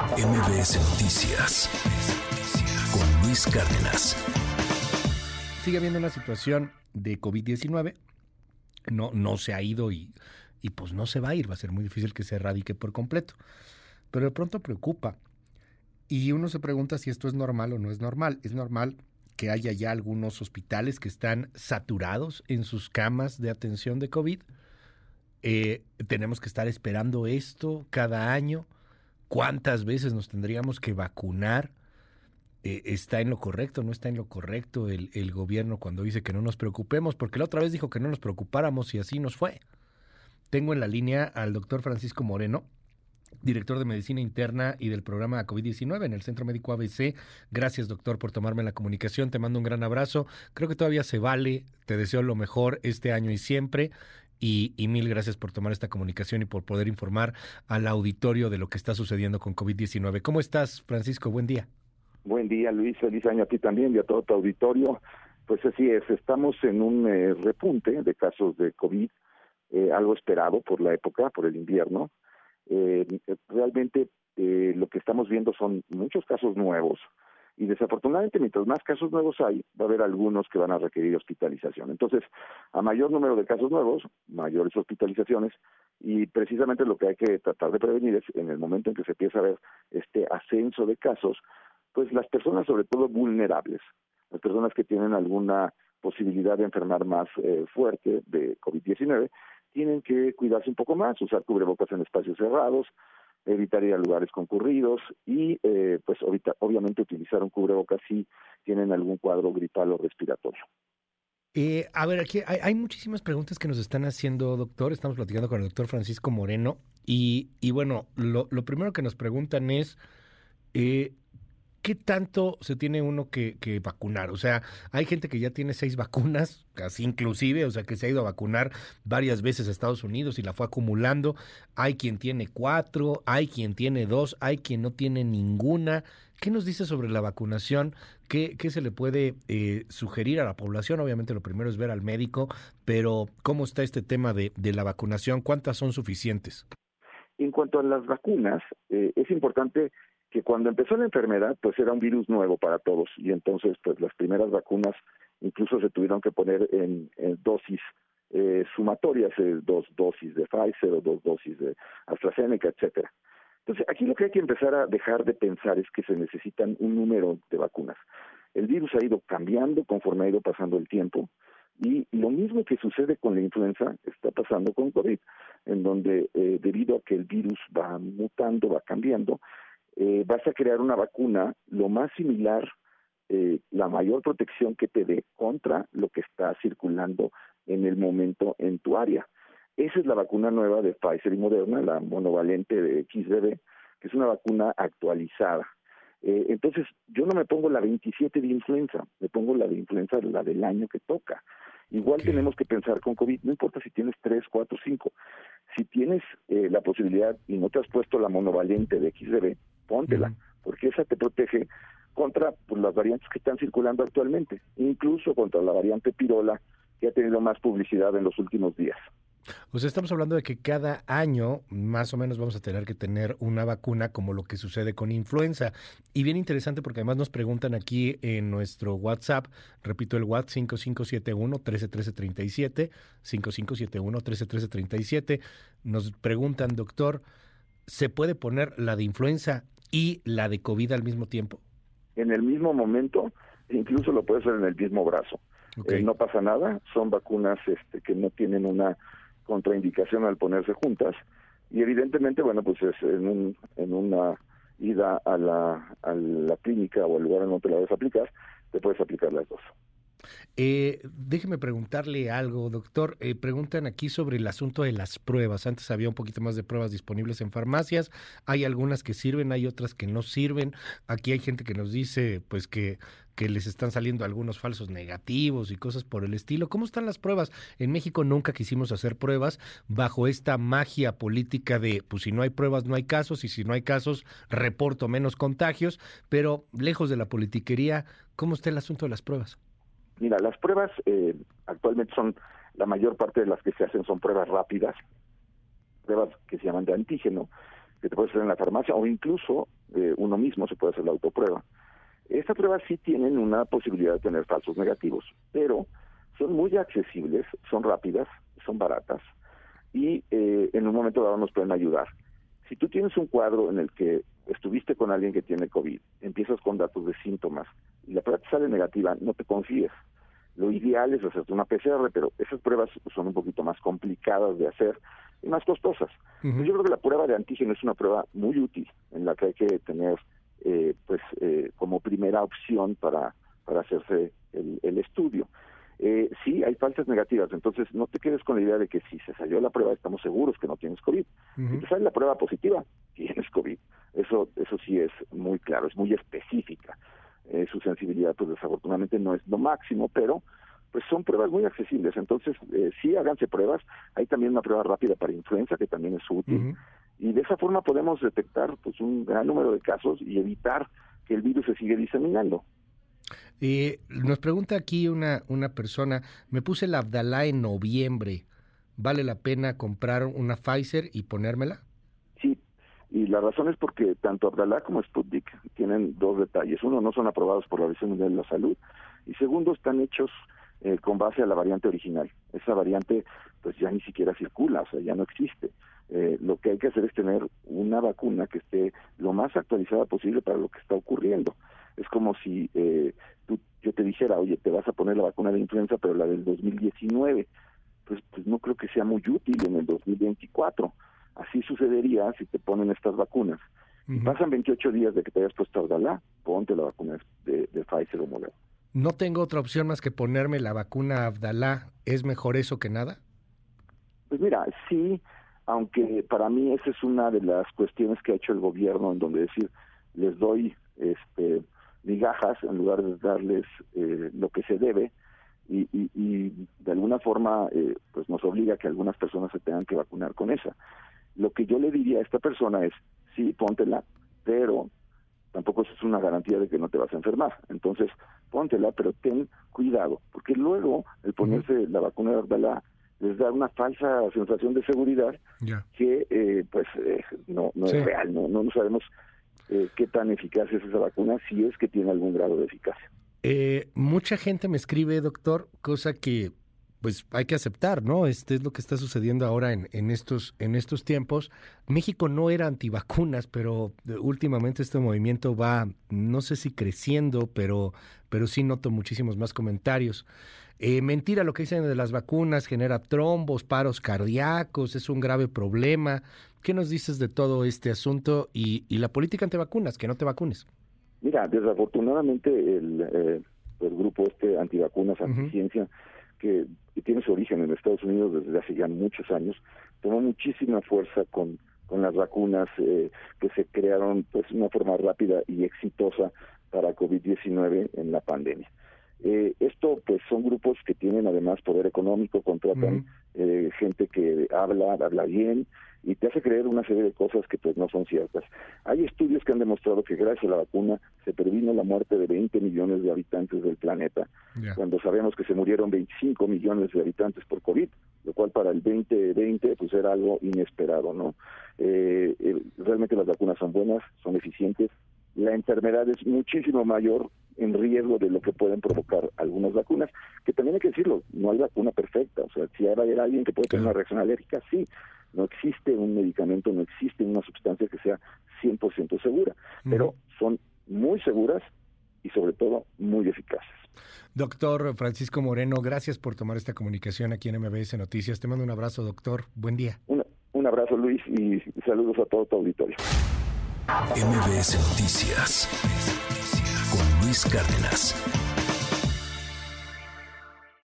MBS Noticias con Luis Cárdenas. Sigue habiendo una situación de COVID-19. No, no se ha ido y, y pues no se va a ir. Va a ser muy difícil que se erradique por completo. Pero de pronto preocupa. Y uno se pregunta si esto es normal o no es normal. Es normal que haya ya algunos hospitales que están saturados en sus camas de atención de COVID. Eh, tenemos que estar esperando esto cada año. ¿Cuántas veces nos tendríamos que vacunar? Eh, ¿Está en lo correcto? ¿No está en lo correcto el, el gobierno cuando dice que no nos preocupemos? Porque la otra vez dijo que no nos preocupáramos y así nos fue. Tengo en la línea al doctor Francisco Moreno, director de Medicina Interna y del programa COVID-19 en el Centro Médico ABC. Gracias, doctor, por tomarme la comunicación. Te mando un gran abrazo. Creo que todavía se vale. Te deseo lo mejor este año y siempre. Y, y, mil gracias por tomar esta comunicación y por poder informar al auditorio de lo que está sucediendo con COVID-19. ¿Cómo estás, Francisco? Buen día. Buen día, Luis. Feliz año a ti también y a todo tu auditorio. Pues así es, estamos en un eh, repunte de casos de COVID, eh, algo esperado por la época, por el invierno. Eh, realmente eh, lo que estamos viendo son muchos casos nuevos y desafortunadamente mientras más casos nuevos hay, va a haber algunos que van a requerir hospitalización. Entonces, a mayor número de casos nuevos, mayores hospitalizaciones y precisamente lo que hay que tratar de prevenir es en el momento en que se empieza a ver este ascenso de casos, pues las personas sobre todo vulnerables, las personas que tienen alguna posibilidad de enfermar más eh, fuerte de COVID-19, tienen que cuidarse un poco más, usar cubrebocas en espacios cerrados, evitar ir a lugares concurridos y eh, pues obviamente utilizar un cubrebocas si tienen algún cuadro gripal o respiratorio. Eh, a ver, aquí hay, hay, muchísimas preguntas que nos están haciendo, doctor. Estamos platicando con el doctor Francisco Moreno y, y bueno, lo, lo primero que nos preguntan es, eh, ¿qué tanto se tiene uno que, que, vacunar? O sea, hay gente que ya tiene seis vacunas, casi inclusive, o sea, que se ha ido a vacunar varias veces a Estados Unidos y la fue acumulando. Hay quien tiene cuatro, hay quien tiene dos, hay quien no tiene ninguna. ¿Qué nos dice sobre la vacunación? ¿Qué, qué se le puede eh, sugerir a la población? Obviamente lo primero es ver al médico, pero ¿cómo está este tema de, de la vacunación? ¿Cuántas son suficientes? En cuanto a las vacunas, eh, es importante que cuando empezó la enfermedad, pues era un virus nuevo para todos y entonces pues las primeras vacunas incluso se tuvieron que poner en, dosis eh, sumatorias, eh, dos dosis de Pfizer o dos dosis de AstraZeneca, etcétera. Entonces aquí lo que hay que empezar a dejar de pensar es que se necesitan un número de vacunas. El virus ha ido cambiando conforme ha ido pasando el tiempo y lo mismo que sucede con la influenza está pasando con COVID, en donde eh, debido a que el virus va mutando, va cambiando, eh, vas a crear una vacuna lo más similar, eh, la mayor protección que te dé contra lo que está circulando en el momento en tu área. Esa es la vacuna nueva de Pfizer y Moderna, la monovalente de XBB, que es una vacuna actualizada. Eh, entonces, yo no me pongo la 27 de influenza, me pongo la de influenza, la del año que toca. Igual okay. tenemos que pensar con COVID, no importa si tienes 3, 4, 5. Si tienes eh, la posibilidad y no te has puesto la monovalente de XBB, póntela, uh -huh. porque esa te protege contra pues, las variantes que están circulando actualmente, incluso contra la variante pirola, que ha tenido más publicidad en los últimos días. O sea, estamos hablando de que cada año más o menos vamos a tener que tener una vacuna como lo que sucede con influenza. Y bien interesante porque además nos preguntan aquí en nuestro WhatsApp, repito el WhatsApp 5571-131337, 5571-131337, nos preguntan, doctor, ¿se puede poner la de influenza y la de COVID al mismo tiempo? En el mismo momento, incluso lo puede hacer en el mismo brazo. Okay. Eh, no pasa nada, son vacunas este, que no tienen una contraindicación al ponerse juntas y evidentemente, bueno, pues es en, un, en una ida a la, a la clínica o al lugar en donde la vas a aplicar, te puedes aplicar las dos. Eh, déjeme preguntarle algo, doctor. Eh, preguntan aquí sobre el asunto de las pruebas. Antes había un poquito más de pruebas disponibles en farmacias. Hay algunas que sirven, hay otras que no sirven. Aquí hay gente que nos dice, pues, que, que les están saliendo algunos falsos negativos y cosas por el estilo. ¿Cómo están las pruebas? En México nunca quisimos hacer pruebas bajo esta magia política de, pues, si no hay pruebas, no hay casos, y si no hay casos, reporto menos contagios. Pero lejos de la politiquería, ¿cómo está el asunto de las pruebas? Mira, las pruebas eh, actualmente son, la mayor parte de las que se hacen son pruebas rápidas, pruebas que se llaman de antígeno, que te puedes hacer en la farmacia, o incluso eh, uno mismo se puede hacer la autoprueba. Estas pruebas sí tienen una posibilidad de tener falsos negativos, pero son muy accesibles, son rápidas, son baratas y eh, en un momento dado nos pueden ayudar. Si tú tienes un cuadro en el que estuviste con alguien que tiene COVID, empiezas con datos de síntomas y la prueba te sale negativa, no te confíes. Lo ideal es hacerte una PCR, pero esas pruebas son un poquito más complicadas de hacer y más costosas. Yo creo que la prueba de antígeno es una prueba muy útil en la que hay que tener eh, pues eh, como primera opción para, para hacerse el, estudio. Eh, sí, hay falsas negativas, entonces no te quedes con la idea de que si se salió la prueba estamos seguros que no tienes COVID. Si te sale la prueba positiva, tienes COVID. Eso, eso sí es muy claro, es muy específica. Eh, su sensibilidad, pues desafortunadamente no es lo máximo, pero pues son pruebas muy accesibles. Entonces, eh, sí, háganse pruebas. Hay también una prueba rápida para influenza que también es útil. Y de esa forma podemos detectar pues un gran número de casos y evitar que el virus se siga diseminando. Eh, nos pregunta aquí una, una persona, me puse la Abdalá en noviembre, ¿vale la pena comprar una Pfizer y ponérmela? Y la razón es porque tanto Abdalá como Sputnik tienen dos detalles. Uno, no son aprobados por la Organización Mundial de la Salud. Y segundo, están hechos eh, con base a la variante original. Esa variante pues ya ni siquiera circula, o sea, ya no existe. Eh, lo que hay que hacer es tener una vacuna que esté lo más actualizada posible para lo que está ocurriendo. Es como si eh, tú, yo te dijera, oye, te vas a poner la vacuna de influenza, pero la del 2019. Pues, pues no creo que sea muy útil en el 2024 Así sucedería si te ponen estas vacunas. Pasan 28 días de que te hayas puesto Abdalá, ponte la vacuna de, Pfizer o Moderna. ¿No tengo otra opción más que ponerme la vacuna Abdalá? ¿Es mejor eso que nada? Pues mira, sí, aunque para mí esa es una de las cuestiones que ha hecho el gobierno, en donde decir, les doy este migajas en lugar de darles eh, lo que se debe, y, y, de alguna forma eh, pues nos obliga a que algunas personas se tengan que vacunar con esa. Lo que yo le diría a esta persona es, sí, póntela, pero tampoco es una garantía de que no te vas a enfermar. Entonces, póntela, pero ten cuidado, porque luego el ponerse la vacuna de Ardala les da una falsa sensación de seguridad que eh, pues eh, no, no es real, no, no, sabemos eh, qué tan eficaz es esa vacuna, si es que tiene algún grado de eficacia. mucha gente me escribe, doctor, cosa que pues hay que aceptar, ¿no? Este es lo que está sucediendo ahora en, en, estos, en estos tiempos. México no era antivacunas, pero eh, últimamente este movimiento va, no sé si creciendo, pero, pero sí noto muchísimos más comentarios. Eh, mentira lo que dicen de las vacunas, genera trombos, paros cardíacos, es un grave problema. ¿Qué nos dices de todo este asunto y, y la política antivacunas, que no te vacunes? Mira, desafortunadamente el, eh, el grupo este antivacunas, anticiencia, que, tiene su origen en Estados Unidos desde hace ya muchos años, tomó muchísima fuerza con, con las vacunas eh, que se crearon pues de una forma rápida y exitosa para COVID-19 en la pandemia. Eh, esto pues son grupos que tienen además poder económico, contratan eh, gente que habla, habla bien y te hace creer una serie de cosas que pues no son ciertas. Hay estudios que han demostrado que gracias a la vacuna se previno la muerte de 20 millones de habitantes del planeta, cuando sabemos que se murieron 25 millones de habitantes por COVID, lo cual para el 2020 pues era algo inesperado, ¿no? Eh, realmente las vacunas son buenas, son eficientes, la enfermedad es muchísimo mayor en riesgo de lo que pueden provocar algunas vacunas, que también hay que decirlo, no hay vacuna perfecta, o sea, si hay alguien que puede tener una reacción alérgica, sí, no existe un medicamento, no existe una sustancia que sea 100% segura, pero son muy seguras y sobre todo muy eficaces. Doctor Francisco Moreno, gracias por tomar esta comunicación aquí en MBS Noticias. Te mando un abrazo, doctor. Buen día. un abrazo, Luis, y saludos a todo tu auditorio. MBS Noticias con Luis Cárdenas.